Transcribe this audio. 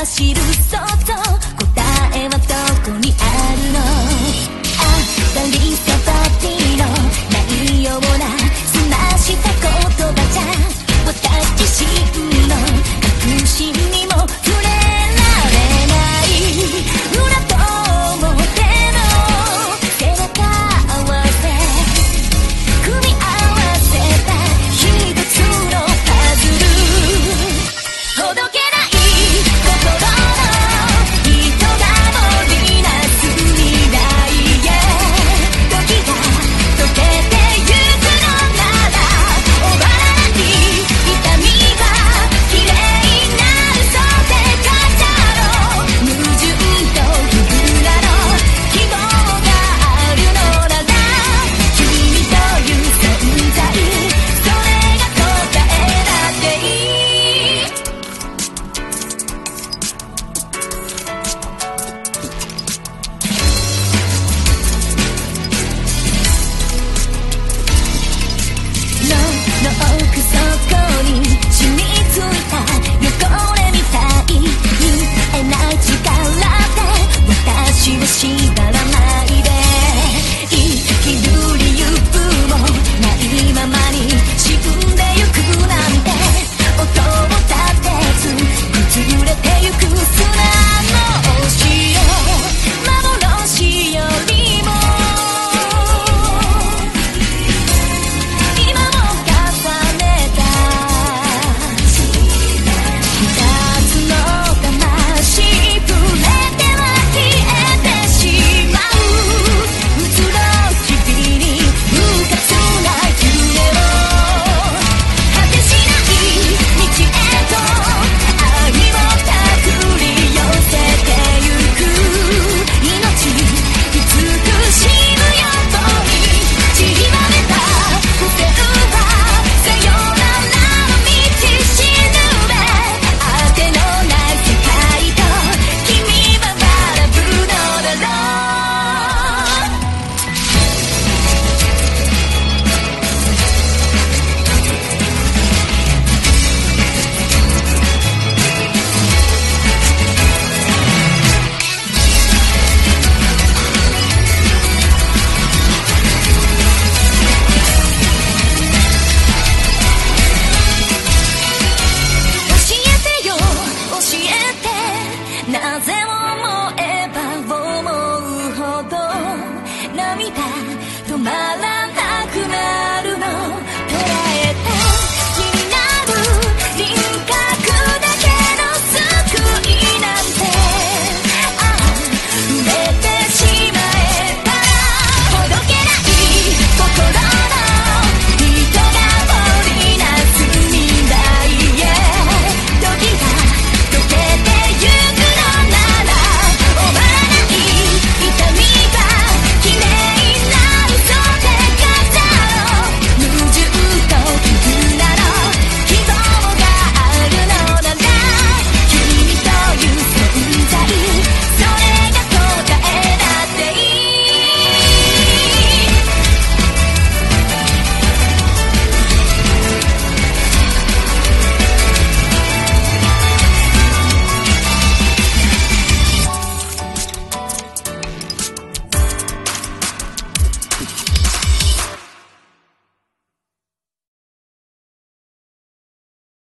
走るそっと答えはどこに